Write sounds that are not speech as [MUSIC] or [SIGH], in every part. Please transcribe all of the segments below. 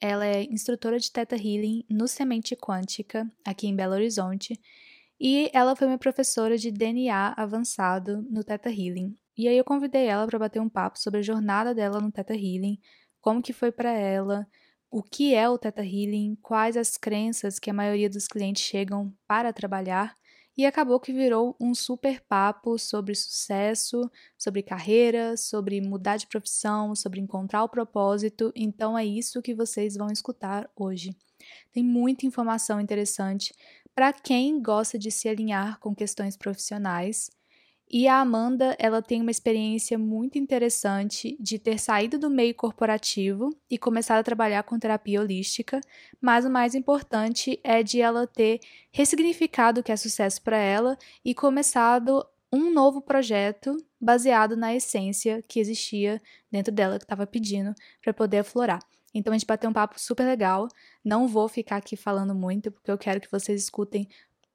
ela é instrutora de Theta Healing no Semente Quântica, aqui em Belo Horizonte, e ela foi minha professora de DNA avançado no Theta Healing. E aí eu convidei ela para bater um papo sobre a jornada dela no Theta Healing, como que foi para ela, o que é o Theta Healing, quais as crenças que a maioria dos clientes chegam para trabalhar e acabou que virou um super papo sobre sucesso, sobre carreira, sobre mudar de profissão, sobre encontrar o propósito. Então é isso que vocês vão escutar hoje. Tem muita informação interessante para quem gosta de se alinhar com questões profissionais e a Amanda, ela tem uma experiência muito interessante de ter saído do meio corporativo e começado a trabalhar com terapia holística, mas o mais importante é de ela ter ressignificado o que é sucesso para ela e começado um novo projeto baseado na essência que existia dentro dela que estava pedindo para poder aflorar. Então a gente bateu um papo super legal. Não vou ficar aqui falando muito porque eu quero que vocês escutem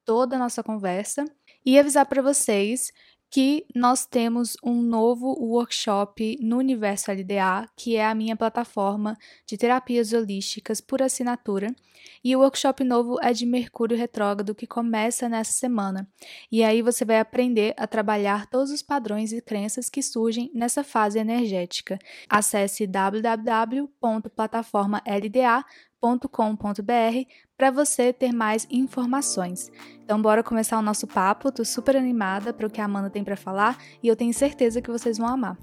toda a nossa conversa e avisar para vocês que nós temos um novo workshop no Universo LDA, que é a minha plataforma de terapias holísticas por assinatura. E o workshop novo é de Mercúrio Retrógrado, que começa nessa semana. E aí você vai aprender a trabalhar todos os padrões e crenças que surgem nessa fase energética. Acesse www.plataformalda.com com.br para você ter mais informações. Então, bora começar o nosso papo. Tô super animada para o que a Amanda tem para falar e eu tenho certeza que vocês vão amar.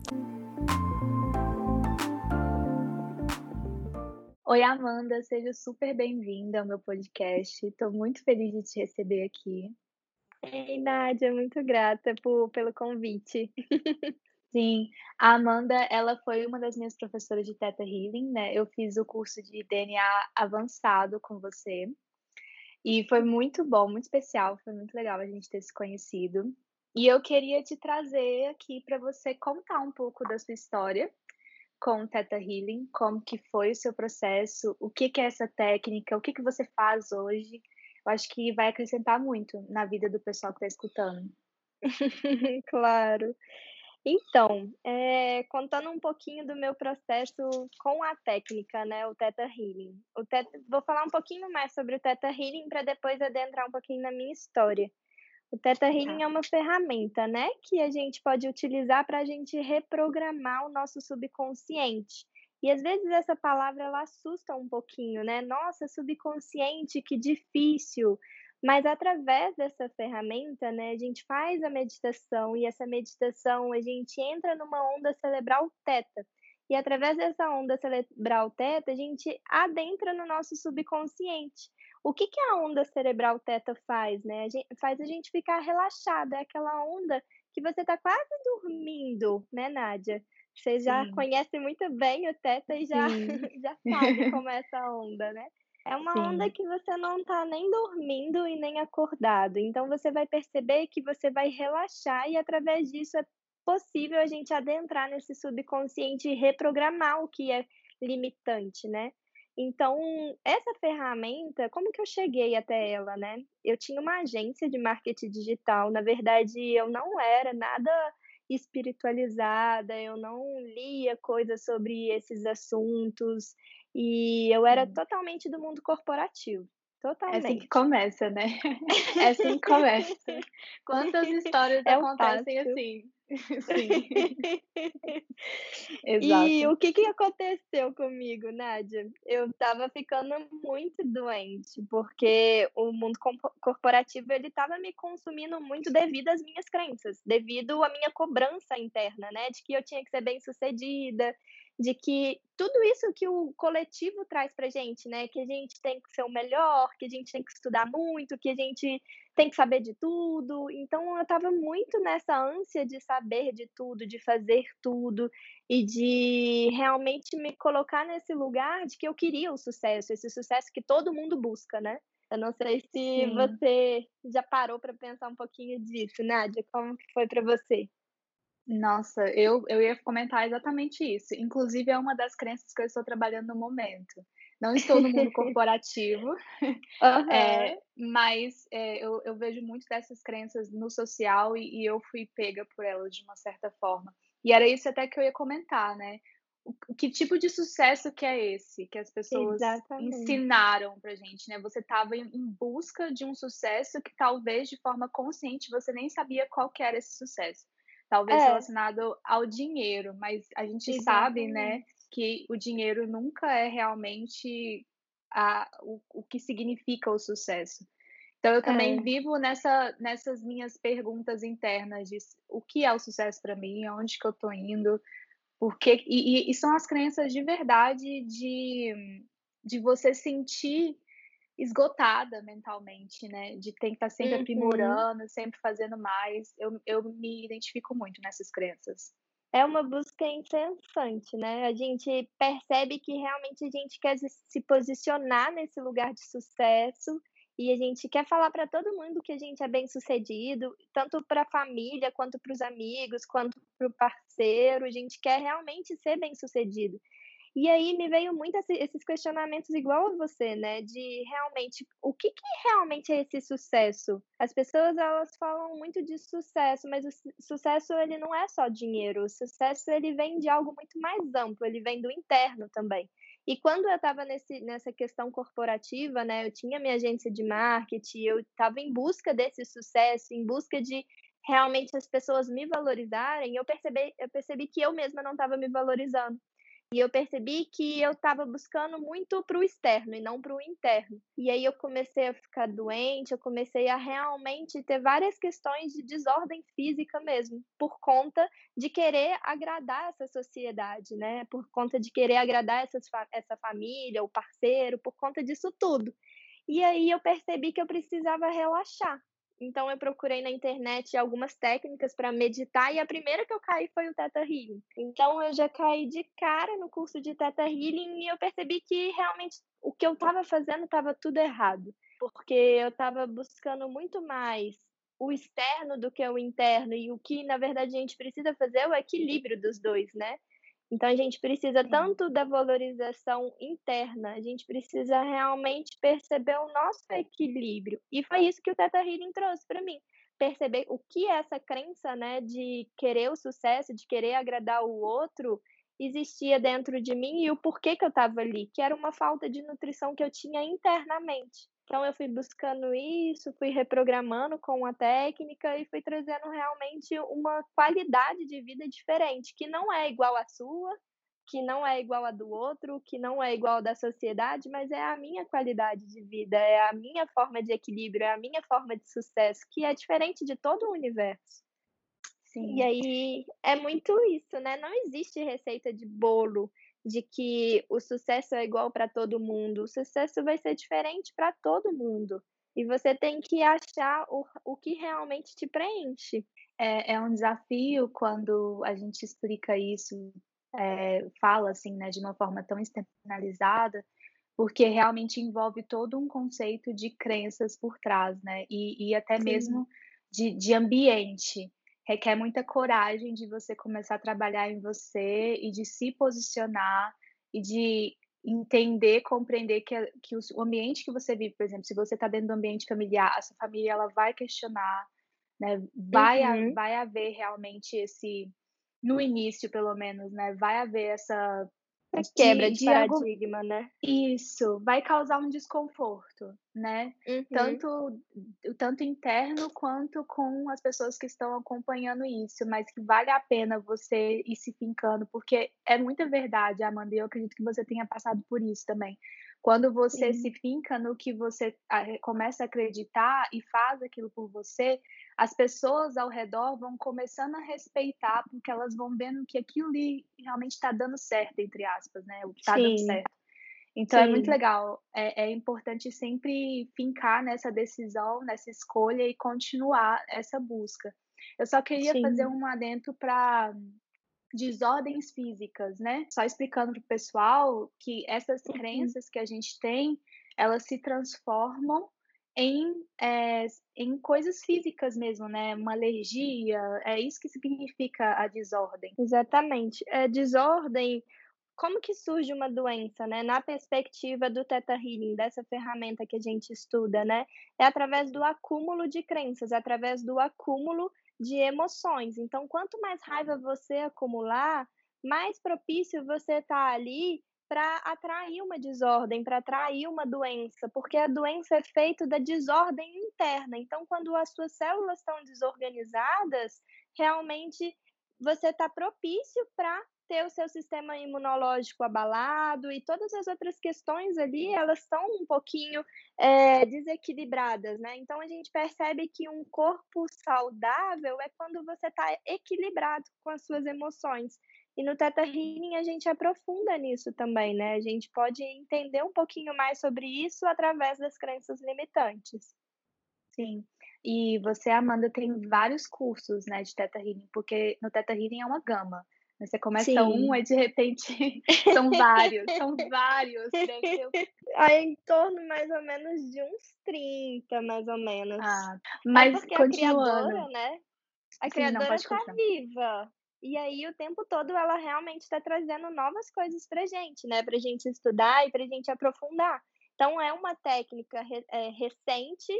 Oi, Amanda, seja super bem-vinda ao meu podcast. Estou muito feliz de te receber aqui. Ei, Nádia, muito grata por, pelo convite. [LAUGHS] Sim, a Amanda, ela foi uma das minhas professoras de Theta Healing, né? Eu fiz o curso de DNA avançado com você. E foi muito bom, muito especial, foi muito legal a gente ter se conhecido. E eu queria te trazer aqui para você contar um pouco da sua história com o Theta Healing, como que foi o seu processo, o que que é essa técnica, o que que você faz hoje. Eu acho que vai acrescentar muito na vida do pessoal que está escutando. [LAUGHS] claro. Então, eh, contando um pouquinho do meu processo com a técnica, né, o Theta Healing. O teta, vou falar um pouquinho mais sobre o Theta Healing para depois adentrar um pouquinho na minha história. O Theta Healing tá. é uma ferramenta, né, que a gente pode utilizar para a gente reprogramar o nosso subconsciente. E às vezes essa palavra ela assusta um pouquinho, né? Nossa, subconsciente, que difícil. Mas através dessa ferramenta, né, a gente faz a meditação e essa meditação a gente entra numa onda cerebral teta. E através dessa onda cerebral teta, a gente adentra no nosso subconsciente. O que, que a onda cerebral teta faz, né? A gente, faz a gente ficar relaxada, é aquela onda que você está quase dormindo, né, Nádia? Você já Sim. conhece muito bem o teta e já, [LAUGHS] já sabe [LAUGHS] como é essa onda, né? É uma Sim. onda que você não está nem dormindo e nem acordado. Então você vai perceber que você vai relaxar e através disso é possível a gente adentrar nesse subconsciente e reprogramar o que é limitante, né? Então, essa ferramenta, como que eu cheguei até ela, né? Eu tinha uma agência de marketing digital, na verdade, eu não era nada espiritualizada, eu não lia coisas sobre esses assuntos e eu era totalmente do mundo corporativo. Totalmente. [LAUGHS] É assim que começa, né? É assim que começa. Quantas histórias é acontecem assim? [LAUGHS] [LAUGHS] Sim. Exato. E o que, que aconteceu comigo, Nádia? Eu estava ficando muito doente, porque o mundo corporativo ele estava me consumindo muito devido às minhas crenças, devido à minha cobrança interna, né? De que eu tinha que ser bem sucedida, de que tudo isso que o coletivo traz para gente, né? Que a gente tem que ser o melhor, que a gente tem que estudar muito, que a gente tem que saber de tudo. Então eu estava muito nessa ânsia de saber de tudo, de fazer tudo e de realmente me colocar nesse lugar de que eu queria o sucesso, esse sucesso que todo mundo busca, né? Eu não sei se Sim. você já parou para pensar um pouquinho disso, Nádia, como que foi para você? Nossa, eu, eu ia comentar exatamente isso. Inclusive, é uma das crenças que eu estou trabalhando no momento. Não estou no mundo [LAUGHS] corporativo, uhum. [LAUGHS] é, mas é, eu, eu, vejo muito dessas crenças no social e, e, eu fui pega por elas de uma certa forma. E era isso até que eu ia comentar, né? Que tipo de sucesso que é esse que as pessoas Exatamente. ensinaram pra gente, né? Você estava em, em busca de um sucesso que talvez de forma consciente você nem sabia qual que era esse sucesso talvez é. relacionado ao dinheiro, mas a gente Exatamente. sabe, né, que o dinheiro nunca é realmente a, o, o que significa o sucesso. Então eu também é. vivo nessa, nessas minhas perguntas internas de o que é o sucesso para mim, aonde que eu estou indo, porque e, e, são as crenças de verdade de, de você sentir esgotada mentalmente, né? De ter que estar sempre uhum. aprimorando, sempre fazendo mais. Eu, eu me identifico muito nessas crenças. É uma busca incessante, né? A gente percebe que realmente a gente quer se posicionar nesse lugar de sucesso e a gente quer falar para todo mundo que a gente é bem sucedido, tanto para a família, quanto para os amigos, quanto para o parceiro. A gente quer realmente ser bem sucedido. E aí me veio muito esses questionamentos igual a você, né? De realmente, o que, que realmente é esse sucesso? As pessoas, elas falam muito de sucesso, mas o sucesso, ele não é só dinheiro. O sucesso, ele vem de algo muito mais amplo, ele vem do interno também. E quando eu estava nessa questão corporativa, né, eu tinha minha agência de marketing, eu estava em busca desse sucesso, em busca de realmente as pessoas me valorizarem, eu percebi, eu percebi que eu mesma não estava me valorizando. E eu percebi que eu estava buscando muito para o externo e não para o interno. E aí eu comecei a ficar doente, eu comecei a realmente ter várias questões de desordem física mesmo, por conta de querer agradar essa sociedade, né? Por conta de querer agradar essa, essa família, o parceiro, por conta disso tudo. E aí eu percebi que eu precisava relaxar. Então eu procurei na internet algumas técnicas para meditar e a primeira que eu caí foi o Theta Healing. Então eu já caí de cara no curso de Theta Healing e eu percebi que realmente o que eu estava fazendo estava tudo errado, porque eu estava buscando muito mais o externo do que o interno e o que na verdade a gente precisa fazer é o equilíbrio dos dois, né? Então a gente precisa tanto da valorização interna, a gente precisa realmente perceber o nosso equilíbrio. E foi isso que o Teta Healing trouxe para mim. Perceber o que essa crença, né, de querer o sucesso, de querer agradar o outro, existia dentro de mim e o porquê que eu estava ali, que era uma falta de nutrição que eu tinha internamente. Então eu fui buscando isso, fui reprogramando com a técnica e fui trazendo realmente uma qualidade de vida diferente, que não é igual à sua, que não é igual à do outro, que não é igual à da sociedade, mas é a minha qualidade de vida, é a minha forma de equilíbrio, é a minha forma de sucesso, que é diferente de todo o universo. Sim. E aí é muito isso, né? Não existe receita de bolo de que o sucesso é igual para todo mundo. O sucesso vai ser diferente para todo mundo. E você tem que achar o, o que realmente te preenche. É, é um desafio quando a gente explica isso, é, fala assim, né, de uma forma tão externalizada, porque realmente envolve todo um conceito de crenças por trás, né? E, e até Sim. mesmo de, de ambiente requer muita coragem de você começar a trabalhar em você e de se posicionar e de entender, compreender que, que o ambiente que você vive, por exemplo, se você está dentro do ambiente familiar, a sua família ela vai questionar né? Vai, Uhum. vai haver realmente esse, no início pelo menos, né? Vai haver essa É quebra de, de paradigma, né? isso, vai causar um desconforto, né? Uhum. Tanto, tanto interno quanto com as pessoas que estão acompanhando isso, mas que vale a pena você ir se fincando, porque é muita verdade, Amanda, e eu acredito que você tenha passado por isso também. Quando você Sim. se finca no que você ah, começa a acreditar e faz aquilo por você, as pessoas ao redor vão começando a respeitar, porque elas vão vendo que aquilo ali realmente está dando certo, entre aspas, né? Está dando Sim. certo. Então é muito Sim. legal. É, é importante sempre fincar nessa decisão, nessa escolha e continuar essa busca. Eu só queria fazer Sim. um adendo para desordens físicas, né? Só explicando para o pessoal que essas Uhum. crenças que a gente tem, elas se transformam em, é, em coisas físicas mesmo, né? Uma alergia, é isso que significa a desordem. Exatamente. É, desordem, como que surge uma doença, né? Na perspectiva do Theta Healing, dessa ferramenta que a gente estuda, né? É através do acúmulo de crenças, é através do acúmulo de emoções. Então, quanto mais raiva você acumular, mais propício você tá ali para atrair uma desordem, para atrair uma doença, porque a doença é feita da desordem interna. Então, quando as suas células estão desorganizadas, realmente você está propício para ter o seu sistema imunológico abalado e todas as outras questões ali, elas estão um pouquinho é, desequilibradas, né? Então a gente percebe que um corpo saudável é quando você está equilibrado com as suas emoções. E no Teta Healing a gente aprofunda nisso também, né? A gente pode entender um pouquinho mais sobre isso através das crenças limitantes. Sim. E você, Amanda, tem vários cursos, né, de Teta Healing, porque no Teta Healing é uma gama. Você começa Sim. um, aí de repente [LAUGHS] são vários, são vários. Ter... [LAUGHS] Aí, em torno mais ou menos de uns 30, mais ou menos. Ah, é mas a continuando. criadora, né? A Sim, criadora está viva. E aí, o tempo todo, ela realmente está trazendo novas coisas pra gente, né? Pra gente estudar e pra gente aprofundar. Então, é uma técnica re- é, recente,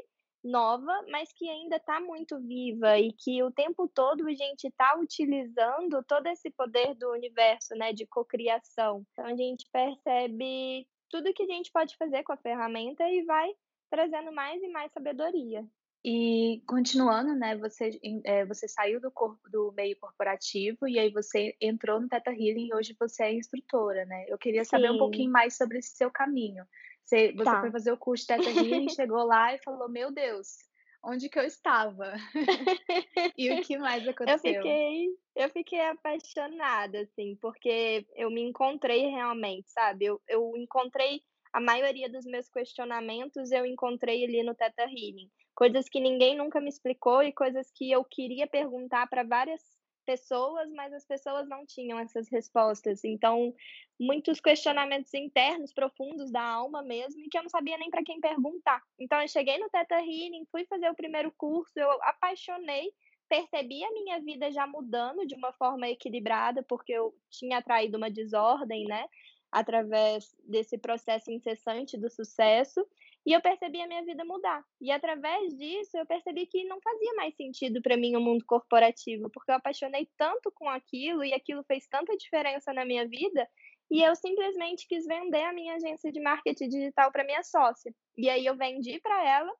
nova, mas que ainda está muito viva e que o tempo todo a gente está utilizando todo esse poder do universo, né? De cocriação. Então, a gente percebe tudo que a gente pode fazer com a ferramenta e vai trazendo mais e mais sabedoria. E continuando, né, você, é, você saiu do, corpo, do meio corporativo e aí você entrou no Teta Healing e hoje você é instrutora, né? Eu queria saber um pouquinho mais sobre esse seu caminho. Você, você Tá. foi fazer o curso de Teta Healing, chegou lá e falou, meu Deus, onde que eu estava? [LAUGHS] E o que mais [LAUGHS] Eu aconteceu? fiquei, eu fiquei apaixonada, assim, porque eu me encontrei realmente, sabe? Eu, eu encontrei a maioria dos meus questionamentos, eu encontrei ali no Teta Healing. Coisas que ninguém nunca me explicou e coisas que eu queria perguntar para várias pessoas, mas as pessoas não tinham essas respostas. Então, muitos questionamentos internos, profundos da alma mesmo, e que eu não sabia nem para quem perguntar. Então, eu cheguei no Teta Healing, fui fazer o primeiro curso, eu apaixonei percebi a minha vida já mudando de uma forma equilibrada, porque eu tinha atraído uma desordem, né? Através desse processo incessante do sucesso, e eu percebi a minha vida mudar. E através disso, eu percebi que não fazia mais sentido para mim o mundo corporativo, porque eu apaixonei tanto com aquilo e aquilo fez tanta diferença na minha vida, e eu simplesmente quis vender a minha agência de marketing digital para minha sócia. E aí eu vendi para ela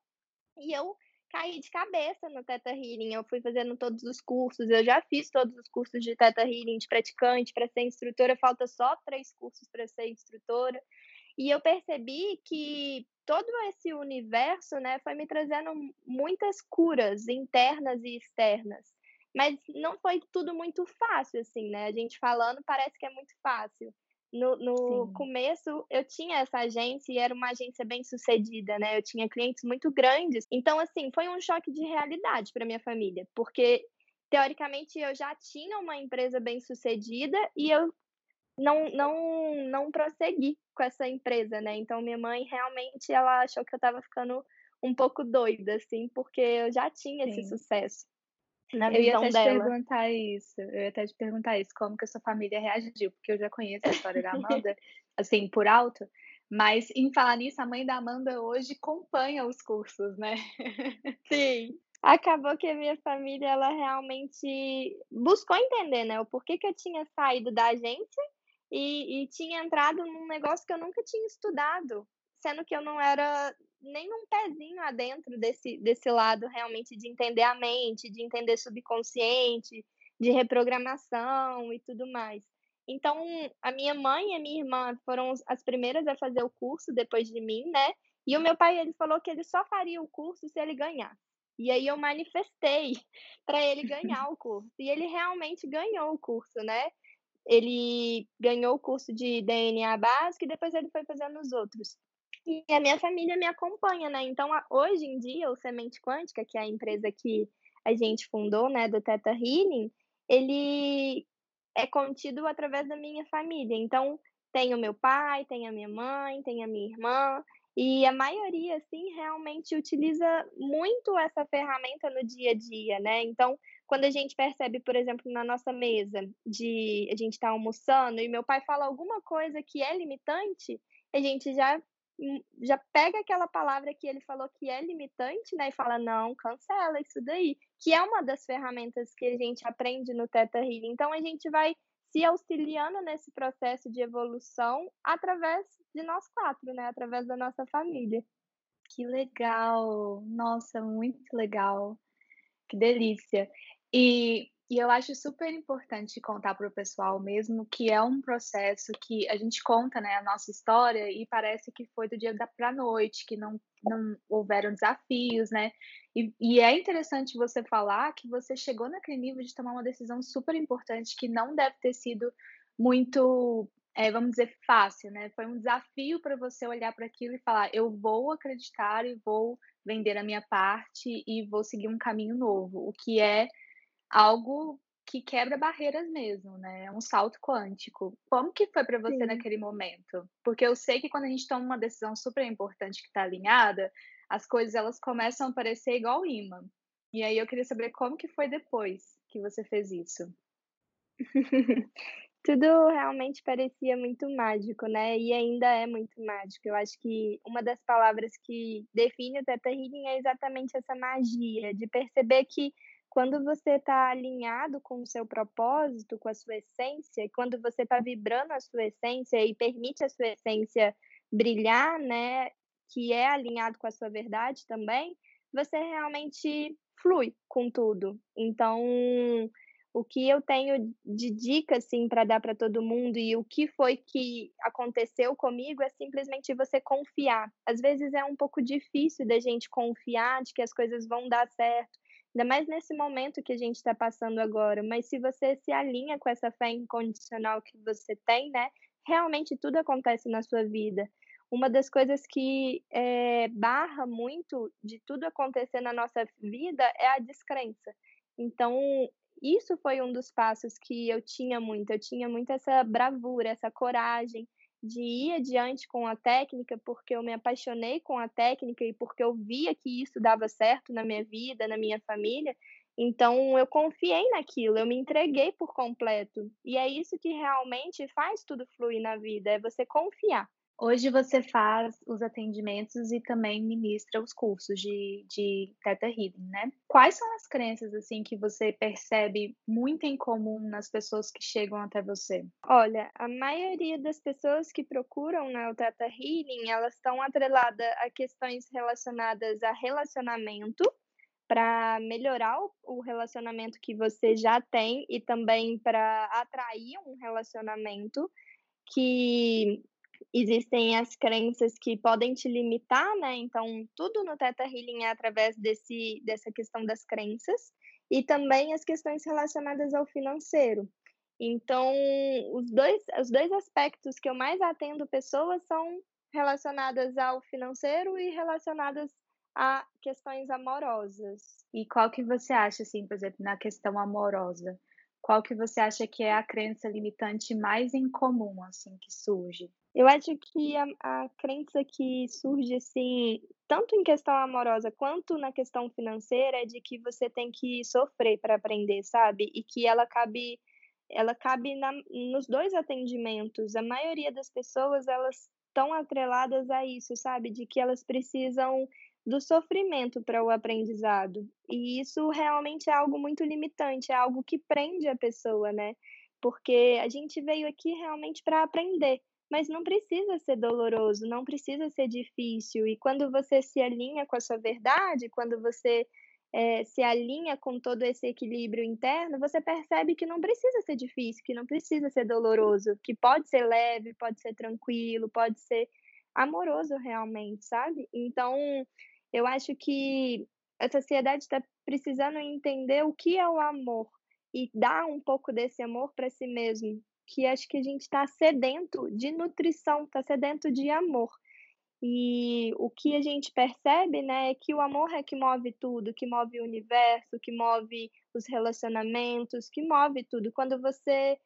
e eu caí de cabeça no Teta Healing. Eu fui fazendo todos os cursos, eu já fiz todos os cursos de Teta Healing de praticante para ser instrutora, falta só três cursos para ser instrutora. E eu percebi que todo esse universo, né, foi me trazendo muitas curas internas e externas. Mas não foi tudo muito fácil, assim, né? A gente falando parece que é muito fácil. No, no começo, eu tinha essa agência e era uma agência bem sucedida, né? Eu tinha clientes muito grandes. Então, assim, foi um choque de realidade para minha família, porque teoricamente eu já tinha uma empresa bem sucedida e eu não, não, não prossegui com essa empresa, né? Então, minha mãe realmente ela achou que eu estava ficando um pouco doida, assim, porque eu já tinha esse Sim. sucesso na Eu ia até te dela. perguntar isso. Eu ia até te perguntar isso, como que a sua família reagiu, porque eu já conheço a história da Amanda, [LAUGHS] assim, por alto. Mas em falar nisso, a mãe da Amanda hoje acompanha os cursos, né? Sim. acabou que a minha família, ela realmente buscou entender, né, o porquê que eu tinha saído da agência e e tinha entrado num negócio que eu nunca tinha estudado, sendo que eu não era nem um pezinho adentro desse desse lado realmente de entender a mente, de entender subconsciente, de reprogramação e tudo mais. Então, a minha mãe e a minha irmã foram as primeiras a fazer o curso depois de mim, né, e o meu pai, ele falou que ele só faria o curso se ele ganhasse. E aí eu manifestei [LAUGHS] para ele ganhar o curso, e ele realmente ganhou o curso, né. Ele ganhou o curso de DNA básico e depois ele foi fazendo os outros. E a minha família me acompanha, né, então hoje em dia o Semente Quântica, que é a empresa que a gente fundou, né, do Theta Healing, ele é contido através da minha família, então tem o meu pai, tem a minha mãe, tem a minha irmã, e a maioria, assim, realmente utiliza muito essa ferramenta no dia a dia, né. Então, quando a gente percebe, por exemplo, na nossa mesa de a gente estar almoçando e meu pai fala alguma coisa que é limitante, a gente já hum, já pega aquela palavra que ele falou que é limitante, né, e fala: "Não, cancela isso daí", que é uma das ferramentas que a gente aprende no Theta Healing. Então a gente vai se auxiliando nesse processo de evolução através de nós quatro, né, através da nossa família. Que legal! Nossa, muito legal. Que delícia. E e eu acho super importante contar para o pessoal mesmo que é um processo que a gente conta, né, a nossa história e parece que foi do dia da pra noite, que não não houveram desafios, né. E e é interessante você falar que você chegou naquele nível de tomar uma decisão super importante que não deve ter sido muito, eh, vamos dizer, fácil, né. Foi um desafio para você olhar para aquilo e falar: "Eu vou acreditar e vou vender a minha parte e vou seguir um caminho novo", o que é algo que quebra barreiras mesmo, né, é um salto quântico. Como que foi para você Sim. naquele momento? Porque eu sei que quando a gente toma uma decisão super importante que está alinhada, as coisas elas começam a parecer igual imã. E aí eu queria saber como que foi depois que você fez isso? [LAUGHS] Tudo realmente parecia muito mágico, né, e ainda é muito mágico. Eu acho que uma das palavras que define o Theta Healing é exatamente essa magia, de perceber que quando você está alinhado com o seu propósito, com a sua essência, quando você está vibrando a sua essência e permite a sua essência brilhar, né, que é alinhado com a sua verdade também, você realmente flui com tudo. Então, o que eu tenho de dica, assim, para dar para todo mundo e o que foi que aconteceu comigo é simplesmente você confiar. Às vezes é um pouco difícil da gente confiar de que as coisas vão dar certo, ainda mais nesse momento que a gente está passando agora, mas se você se alinha com essa fé incondicional que você tem, né, realmente tudo acontece na sua vida. Uma das coisas que, eh, barra muito de tudo acontecer na nossa vida é a descrença. Então, isso foi um dos passos que eu tinha muito, eu tinha muito essa bravura, essa coragem de ir adiante com a técnica, porque eu me apaixonei com a técnica e porque eu via que isso dava certo na minha vida, na minha família, então eu confiei naquilo, eu me entreguei por completo. E é isso que realmente faz tudo fluir na vida, é você confiar. Hoje você faz os atendimentos e também ministra os cursos de de Theta Healing, né. Quais são as crenças, assim, que você percebe muito em comum nas pessoas que chegam até você? Olha, a maioria das pessoas que procuram, né, o Theta Healing, elas estão atrelada a questões relacionadas a relacionamento, para melhorar o relacionamento que você já tem e também para atrair um relacionamento, que existem as crenças que podem te limitar, né, então tudo no Theta Healing é através desse dessa questão das crenças, e também as questões relacionadas ao financeiro. Então, os 2 os 2 aspectos que eu mais atendo pessoas são relacionadas ao financeiro e relacionadas a questões amorosas. E qual que você acha, assim, por exemplo, na questão amorosa, qual que você acha que é a crença limitante mais incomum, assim, que surge? Eu acho que a a crença que surge, assim, tanto em questão amorosa quanto na questão financeira, é de que você tem que sofrer para aprender, sabe, e que ela cabe ela cabe na nos 2 atendimentos. A maioria das pessoas, elas tão atreladas a isso, sabe? De que elas precisam do sofrimento para o aprendizado. E isso realmente é algo muito limitante, é algo que prende a pessoa, né? Porque a gente veio aqui realmente para aprender, mas não precisa ser doloroso, não precisa ser difícil. E quando você se alinha com a sua verdade, quando você é, se alinha com todo esse equilíbrio interno, você percebe que não precisa ser difícil, que não precisa ser doloroso, que pode ser leve, pode ser tranquilo, pode ser amoroso realmente, sabe? Então, eu acho que a sociedade está precisando entender o que é o amor e dar um pouco desse amor para si mesmo, que acho que a gente está sedento de nutrição, está sedento de amor. E o que a gente percebe, né, é que o amor é que move tudo, que move o universo, que move os relacionamentos, que move tudo. Quando você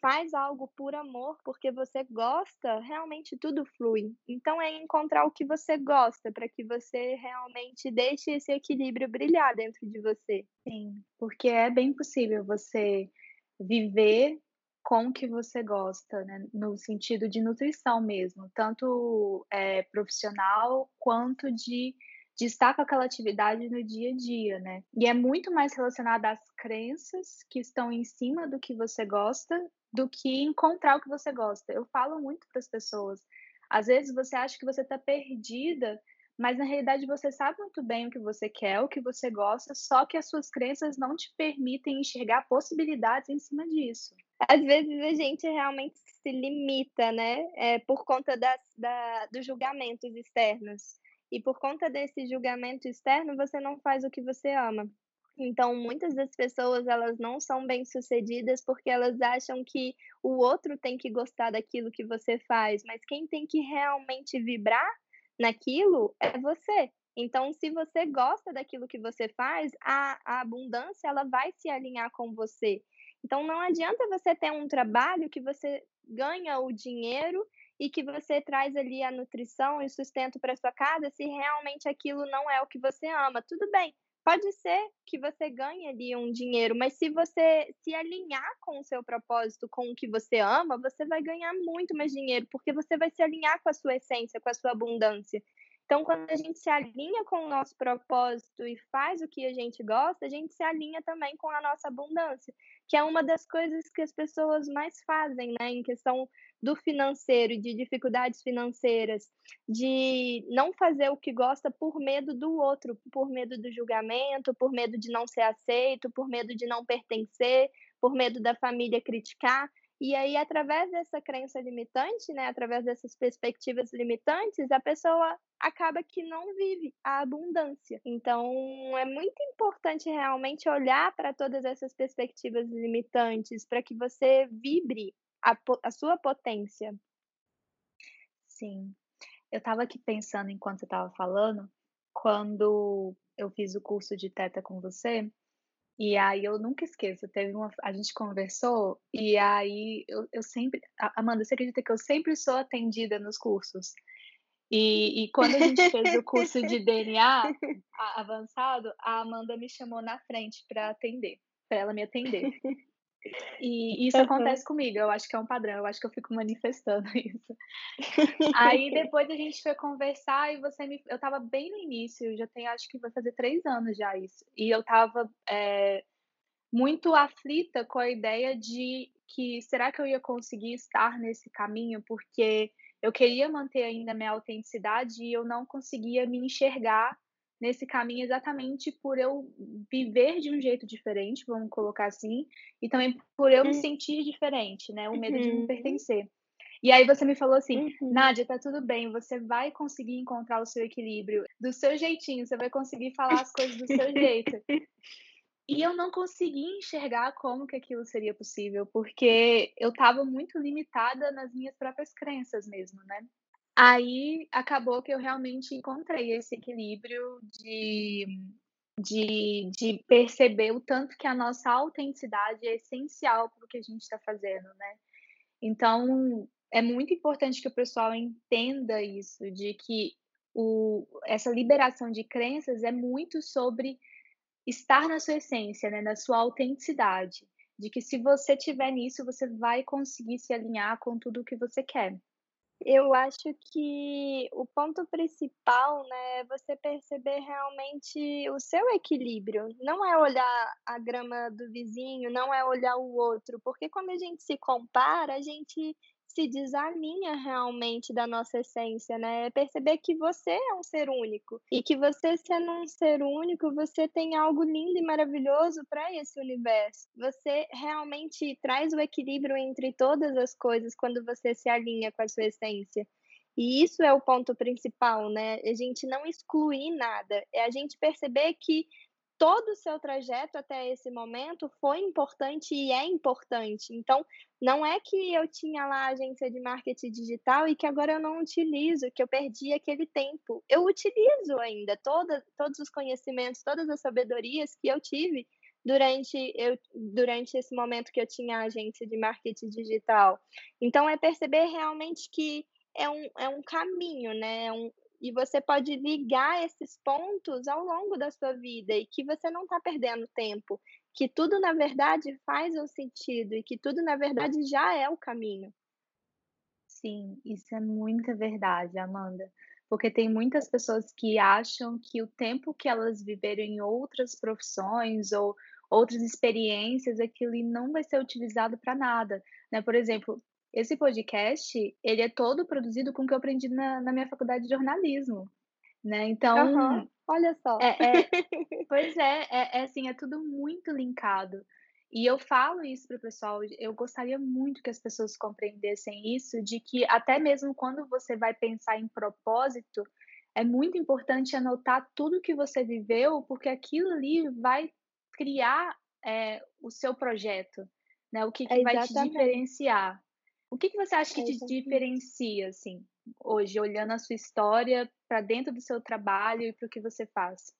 faz algo por amor, porque você gosta, realmente tudo flui. Então é encontrar o que você gosta para que você realmente deixe esse equilíbrio brilhar dentro de você. Sim, porque é bem possível você viver com o que você gosta, né? No sentido de nutrição mesmo, tanto é, profissional quanto de de estar com aquela atividade no dia a dia, né? E é muito mais relacionado às crenças que estão em cima do que você gosta do que encontrar o que você gosta. Eu falo muito para as pessoas. Às vezes você acha que você está perdida, mas na realidade você sabe muito bem o que você quer, o que você gosta, só que as suas crenças não te permitem enxergar possibilidades em cima disso. Às vezes a gente realmente se limita, né? É, por conta das, da, dos julgamentos externos. E por conta desse julgamento externo, você não faz o que você ama. Então, muitas das pessoas, elas não são bem-sucedidas porque elas acham que o outro tem que gostar daquilo que você faz, mas quem tem que realmente vibrar naquilo é você. Então, se você gosta daquilo que você faz, a, a abundância ela vai se alinhar com você. Então, não adianta você ter um trabalho que você ganha o dinheiro e que você traz ali a nutrição e sustento para sua casa, se realmente aquilo não é o que você ama, tudo bem. Pode ser que você ganhe ali um dinheiro, mas se você se alinhar com o seu propósito, com o que você ama, você vai ganhar muito mais dinheiro, porque você vai se alinhar com a sua essência, com a sua abundância. Então, quando a gente se alinha com o nosso propósito e faz o que a gente gosta, a gente se alinha também com a nossa abundância, que é uma das coisas que as pessoas mais fazem, né, em questão do financeiro, de dificuldades financeiras, de não fazer o que gosta por medo do outro, por medo do julgamento, por medo de não ser aceito, por medo de não pertencer, por medo da família criticar. E aí, através dessa crença limitante, né, através dessas perspectivas limitantes, a pessoa acaba que não vive a abundância. Então, é muito importante realmente olhar para todas essas perspectivas limitantes para que você vibre a, a sua potência. Sim. Eu estava aqui pensando enquanto você estava falando, quando eu fiz o curso de Teta com você, e aí eu nunca esqueço, teve uma, a gente conversou, e aí eu, eu sempre, Amanda, você acredita que eu sempre sou atendida nos cursos? E, e quando a gente fez o curso de [LAUGHS] DNA avançado, a Amanda me chamou na frente para atender, para ela me atender. E isso uhum. acontece comigo, eu acho que é um padrão, eu acho que eu fico manifestando [LAUGHS] isso. Aí depois a gente foi conversar e você me. Eu tava bem no início, já tem, acho que vai fazer três anos já isso. E eu tava é, muito aflita com a ideia de que será que eu ia conseguir estar nesse caminho, porque eu queria manter ainda minha autenticidade e eu não conseguia me enxergar nesse caminho exatamente por eu viver de um jeito diferente, vamos colocar assim, e também por eu me uhum. sentir diferente, né? O medo uhum. de não uhum. pertencer. E aí você me falou assim, uhum. Nádia, tá tudo bem, você vai conseguir encontrar o seu equilíbrio do seu jeitinho, você vai conseguir falar as coisas do seu jeito. E eu não consegui enxergar como que aquilo seria possível, porque eu estava muito limitada nas minhas próprias crenças mesmo, né? Aí acabou que eu realmente encontrei esse equilíbrio de, de, de perceber o tanto que a nossa autenticidade é essencial para o que a gente está fazendo, né? Então, é muito importante que o pessoal entenda isso, de que o, essa liberação de crenças é muito sobre estar na sua essência, né? na sua autenticidade. De que se você tiver nisso, você vai conseguir se alinhar com tudo o que você quer. Eu acho que o ponto principal, né, é você perceber realmente o seu equilíbrio. Não é olhar a grama do vizinho, não é olhar o outro, porque quando a gente se compara, a gente se desalinha realmente da nossa essência, né? É perceber que você é um ser único e que você sendo um ser único, você tem algo lindo e maravilhoso para esse universo. Você realmente traz o equilíbrio entre todas as coisas quando você se alinha com a sua essência. E isso é o ponto principal, né? A gente não excluir nada, é a gente perceber que todo o seu trajeto até esse momento foi importante e é importante. Então, não é que eu tinha lá a agência de marketing digital e que agora eu não utilizo, que eu perdi aquele tempo. Eu utilizo ainda toda, todos os conhecimentos, todas as sabedorias que eu tive durante, eu, durante esse momento que eu tinha a agência de marketing digital. Então, é perceber realmente que é um, é um caminho, né? É um, e você pode ligar esses pontos ao longo da sua vida e que você não está perdendo tempo, que tudo na verdade faz um sentido e que tudo na verdade já é o caminho. Sim, isso é muita verdade, Amanda. Porque tem muitas pessoas que acham que o tempo que elas viveram em outras profissões ou outras experiências, aquilo não vai ser utilizado para nada, né? Por exemplo, esse podcast, ele é todo produzido com o que eu aprendi na na minha faculdade de jornalismo, né, então olha só. é é [LAUGHS] pois é, é é assim, é tudo muito linkado. E eu falo isso para o pessoal, eu gostaria muito que as pessoas compreendessem isso, de que até mesmo quando você vai pensar em propósito, é muito importante anotar tudo que você viveu, porque aquilo ali vai criar, eh, o seu projeto, né, o que que vai te diferenciar. O que que você acha que te exatamente. diferencia, assim, hoje, olhando a sua história para dentro do seu trabalho e para o que você faz?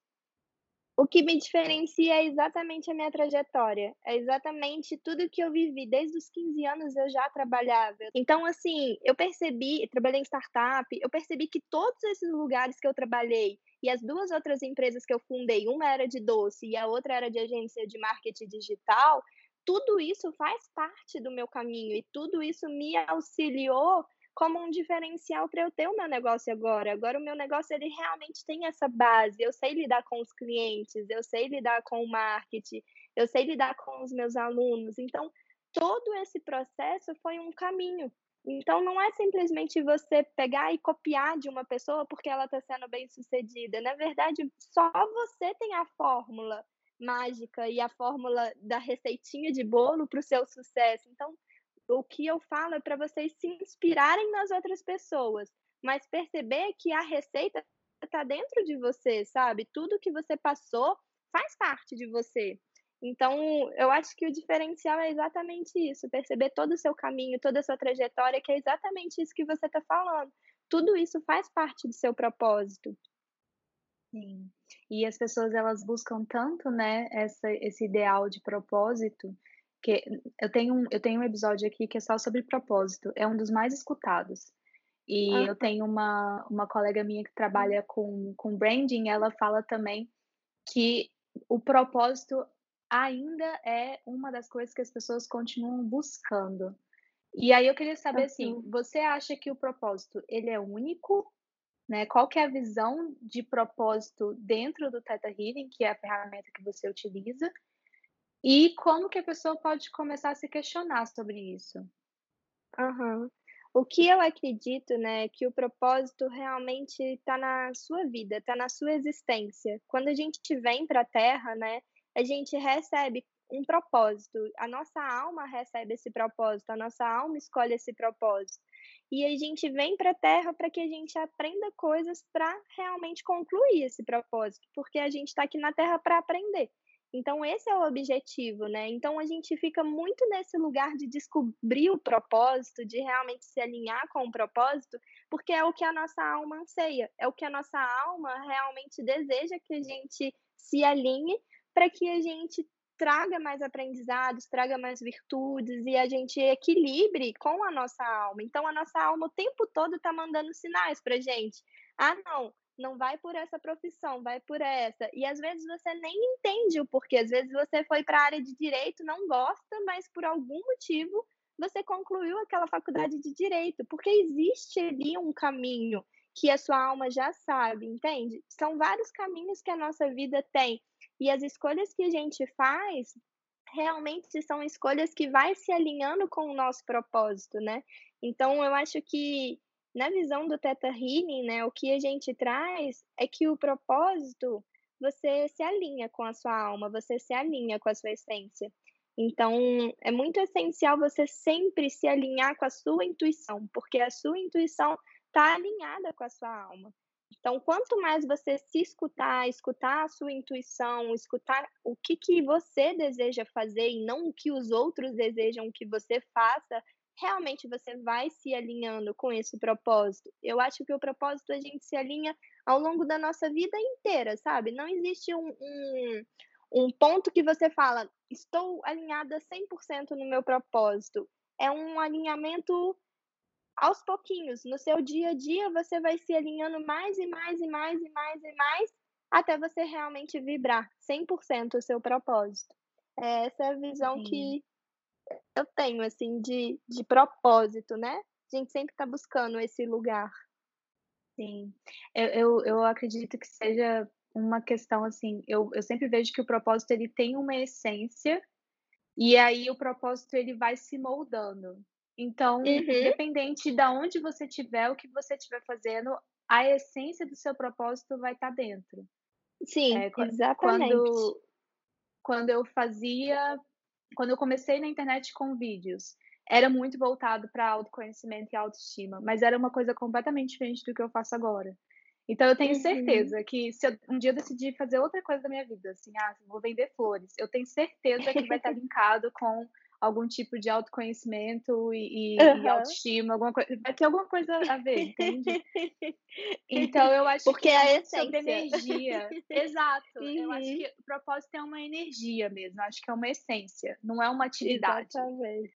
O que me diferencia é exatamente a minha trajetória, é exatamente tudo que eu vivi, desde os 15 anos eu já trabalhava. Então, assim, eu percebi trabalhei em startup, eu percebi que todos esses lugares que eu trabalhei e as 2 outras empresas que eu fundei, uma era de doce e a outra era de agência de marketing digital, tudo isso faz parte do meu caminho e tudo isso me auxiliou como um diferencial para eu ter o meu negócio agora. Agora o meu negócio ele realmente tem essa base, eu sei lidar com os clientes, eu sei lidar com o marketing, eu sei lidar com os meus alunos. Então, todo esse processo foi um caminho. Então, não é simplesmente você pegar e copiar de uma pessoa porque ela está sendo bem-sucedida. Na verdade, só você tem a fórmula mágica e a fórmula da receitinha de bolo para o seu sucesso. Então, o que eu falo é para vocês se inspirarem nas outras pessoas, mas perceber que a receita está dentro de você, sabe? Tudo que você passou faz parte de você. Então, eu acho que o diferencial é exatamente isso, perceber todo o seu caminho, toda a sua trajetória, que é exatamente isso que você está falando. Tudo isso faz parte do seu propósito. Sim. E as pessoas elas buscam tanto, né, essa esse ideal de propósito, que eu tenho um eu tenho um episódio aqui que é só sobre propósito, é um dos mais escutados. E eu tenho uma uma colega minha que trabalha com com branding, ela fala também que o propósito ainda é uma das coisas que as pessoas continuam buscando. E aí eu queria saber, assim, Aham. você acha que o propósito ele é único né, qual que é a visão de propósito dentro do Theta Healing, que é a ferramenta que você utiliza, e como que a pessoa pode começar a se questionar sobre isso? Aham. O que eu acredito, né, é que o propósito realmente está na sua vida, está na sua existência. Quando a gente vem para a Terra, né, a gente recebe um propósito, a nossa alma recebe esse propósito, a nossa alma escolhe esse propósito. E a gente vem para a Terra para que a gente aprenda coisas para realmente concluir esse propósito, porque a gente está aqui na Terra para aprender. Então esse é o objetivo, né. Então a gente fica muito nesse lugar de descobrir o propósito, de realmente se alinhar com o propósito, porque é o que a nossa alma anseia, é o que a nossa alma realmente deseja que a gente se alinhe, para que a gente traga mais aprendizados, traga mais virtudes e a gente equilibre com a nossa alma. Então a nossa alma o tempo todo está mandando sinais para gente: "Ah não, não vai por essa profissão, vai por essa. E às vezes você nem entende o porquê. Às vezes você foi para a área de direito, não gosta, mas por algum motivo você concluiu aquela faculdade de direito, porque existe ali um caminho que a sua alma já sabe, entende? São vários caminhos que a nossa vida tem e as escolhas que a gente faz realmente são escolhas que vai se alinhando com o nosso propósito, né? Então eu acho que na visão do Teta Healing, né, o que a gente traz é que o propósito você se alinha com a sua alma, você se alinha com a sua essência. Então, é muito essencial você sempre se alinhar com a sua intuição, porque a sua intuição está alinhada com a sua alma. Então, quanto mais você se escutar, escutar a sua intuição, escutar o que, que você deseja fazer e não o que os outros desejam que você faça, realmente você vai se alinhando com esse propósito. Eu acho que o propósito a gente se alinha ao longo da nossa vida inteira, sabe? Não existe um, um, um ponto que você fala, estou alinhada 100% no meu propósito. É um alinhamento aos pouquinhos. No seu dia a dia, você vai se alinhando mais e mais e mais e mais e mais, até você realmente vibrar 100% o seu propósito. Essa é a visão Sim. que eu tenho, assim, de, de propósito, né? A gente sempre está buscando esse lugar. Sim, eu, eu, eu acredito que seja uma questão assim, eu, eu sempre vejo que o propósito ele tem uma essência e aí o propósito ele vai se moldando. Então, uhum. independente de onde você estiver, o que você estiver fazendo, a essência do seu propósito vai estar tá dentro. Sim, é, exatamente. Quando, quando eu fazia quando eu comecei na internet com vídeos, era muito voltado para autoconhecimento e autoestima, mas era uma coisa completamente diferente do que eu faço agora. Então eu tenho uhum. certeza que se eu, um dia eu decidir fazer outra coisa da minha vida, assim, ah, vou vender flores, eu tenho certeza que vai estar linkado com algum tipo de autoconhecimento e, e, uhum. e, autoestima, alguma coisa, vai ter alguma coisa a ver, entende? [LAUGHS] Então eu acho Porque que é, é sobre energia. Exato. Uhum. Eu acho uhum. que o propósito é uma energia mesmo, acho que é uma essência, não é uma atividade. Exatamente.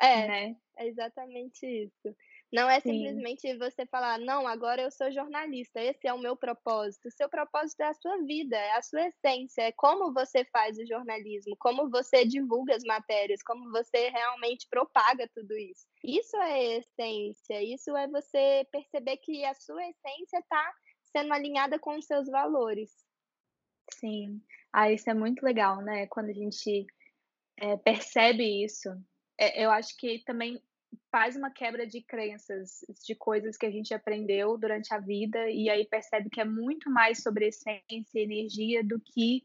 É, né? é exatamente isso. Não é Sim. simplesmente você falar, não, agora eu sou jornalista, esse é o meu propósito. O seu propósito é a sua vida, é a sua essência, é como você faz o jornalismo, como você divulga as matérias, como você realmente propaga tudo isso. Isso é essência, isso é você perceber que a sua essência está sendo alinhada com os seus valores. Sim, ah, isso é muito legal, né? Quando a gente é, percebe isso. É, eu acho que também faz uma quebra de crenças, de coisas que a gente aprendeu durante a vida e aí percebe que é muito mais sobre essência e energia do que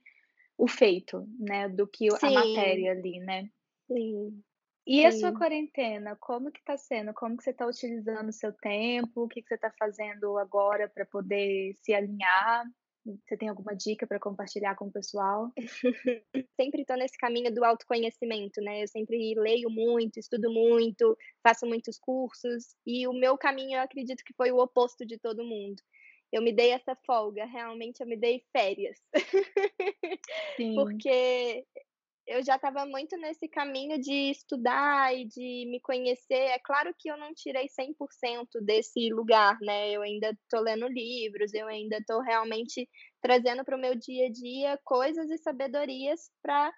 o feito, né? Do que Sim. a matéria ali, né? Sim. E a sua quarentena, como que tá sendo? Como que você está utilizando o seu tempo? O que, que você está fazendo agora para poder se alinhar? Você tem alguma dica para compartilhar com o pessoal? [LAUGHS] sempre estou nesse caminho do autoconhecimento, né? Eu sempre leio muito, estudo muito, faço muitos cursos e o meu caminho eu acredito que foi o oposto de todo mundo. Eu me dei essa folga, realmente eu me dei férias. [LAUGHS] Sim. Porque eu já estava muito nesse caminho de estudar e de me conhecer. É claro que eu não tirei 100% desse lugar, né? Eu ainda estou lendo livros, eu ainda estou realmente trazendo para o meu dia a dia coisas e sabedorias para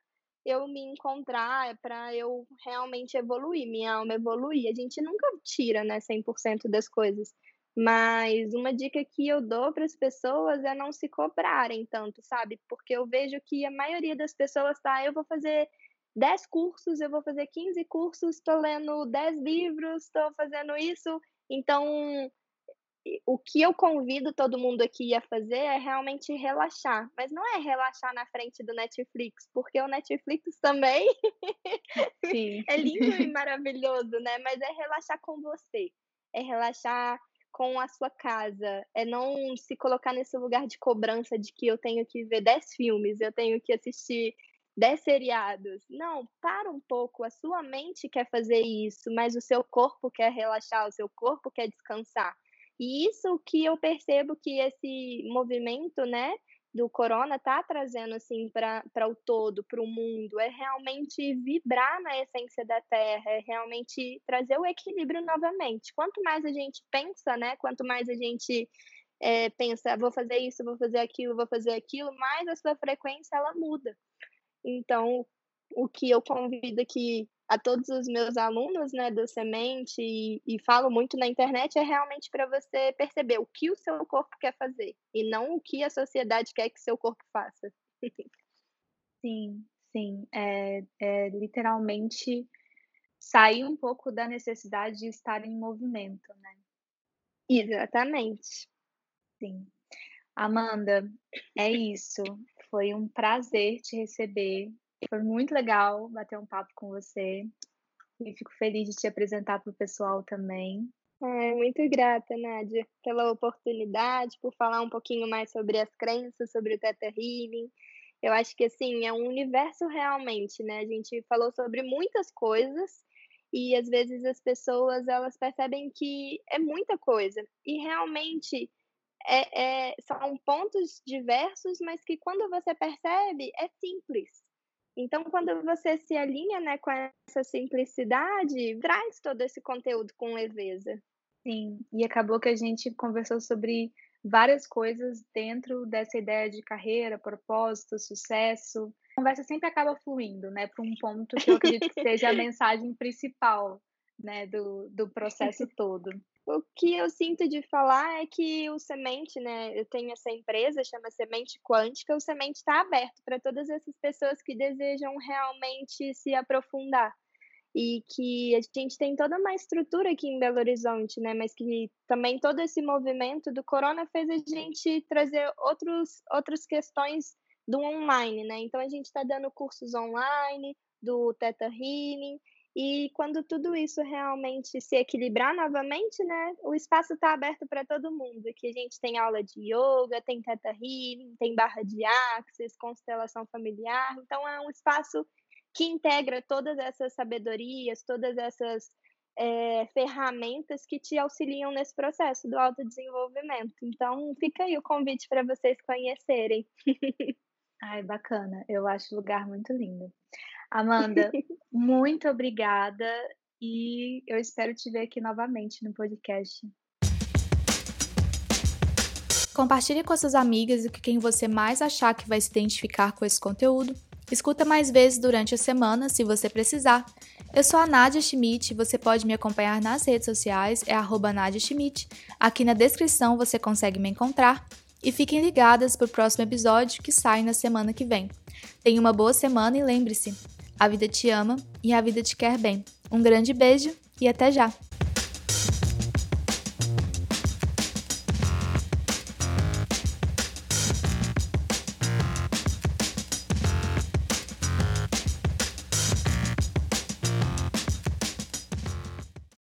eu me encontrar, para eu realmente evoluir, minha alma evoluir. A gente nunca tira, né, 100% das coisas. Mas uma dica que eu dou para as pessoas é não se cobrarem tanto, sabe? Porque eu vejo que a maioria das pessoas tá, eu vou fazer 10 cursos, eu vou fazer 15 cursos, estou lendo 10 livros, estou fazendo isso. Então, o que eu convido todo mundo aqui a fazer é realmente relaxar, mas não é relaxar na frente do Netflix, porque o Netflix também [LAUGHS] é lindo e [LAUGHS] maravilhoso, né? Mas é relaxar com você, é relaxar com a sua casa, é não se colocar nesse lugar de cobrança de que eu tenho que ver 10 filmes, eu tenho que assistir 10 seriados. Não, para um pouco, a sua mente quer fazer isso, mas o seu corpo quer relaxar, o seu corpo quer descansar. E isso que eu percebo que esse movimento, né, do corona tá trazendo assim para o todo, para o mundo, é realmente vibrar na essência da Terra, é realmente trazer o equilíbrio novamente. Quanto mais a gente pensa, né? Quanto mais a gente é, pensa, vou fazer isso, vou fazer aquilo, vou fazer aquilo, mais a sua frequência ela muda. Então, o que eu convido aqui a todos os meus alunos, né, do Semente e, e falo muito na internet é realmente para você perceber o que o seu corpo quer fazer e não o que a sociedade quer que seu corpo faça. sim, sim, é, é literalmente sair um pouco da necessidade de estar em movimento, né? Exatamente. Sim. Amanda, é isso. Foi um prazer te receber. Foi muito legal bater um papo com você. E fico feliz de te apresentar para o pessoal também. É, muito grata, Nádia, pela oportunidade, por falar um pouquinho mais sobre as crenças, sobre o Teta Healing. Eu acho que, assim, é um universo realmente, né? A gente falou sobre muitas coisas e, às vezes, as pessoas, elas percebem que é muita coisa. E, realmente, é, é, são pontos diversos, mas que quando você percebe, é simples. Então, quando você se alinha né, com essa simplicidade, traz todo esse conteúdo com leveza. Sim, e acabou que a gente conversou sobre várias coisas dentro dessa ideia de carreira, propósito, sucesso. A conversa sempre acaba fluindo, né, para um ponto que eu acredito que seja a [LAUGHS] mensagem principal, né, do, do processo todo. O que eu sinto de falar é que o Semente, né? Eu tenho essa empresa, chama Semente Quântica. O Semente está aberto para todas essas pessoas que desejam realmente se aprofundar. E que a gente tem toda uma estrutura aqui em Belo Horizonte, né? Mas que também todo esse movimento do corona fez a gente trazer outros, outras questões do online, né? Então a gente está dando cursos online, do Teta Healing, e quando tudo isso realmente se equilibrar novamente, né, o espaço está aberto para todo mundo. Aqui a gente tem aula de yoga, tem teta healing, tem barra de axis, constelação familiar. Então é um espaço que integra todas essas sabedorias, todas essas é, ferramentas que te auxiliam nesse processo do autodesenvolvimento. Então fica aí o convite para vocês conhecerem. Ai, bacana. Eu acho o lugar muito lindo. Amanda, [LAUGHS] muito obrigada e eu espero te ver aqui novamente no podcast. Compartilhe com suas amigas e com quem você mais achar que vai se identificar com esse conteúdo. Escuta mais vezes durante a semana, se você precisar. Eu sou a Nadia Schmidt, você pode me acompanhar nas redes sociais, é arroba Nadia Schmidt. Aqui na descrição você consegue me encontrar. E fiquem ligadas para o próximo episódio que sai na semana que vem. Tenha uma boa semana e lembre-se, a vida te ama e a vida te quer bem. Um grande beijo e até já!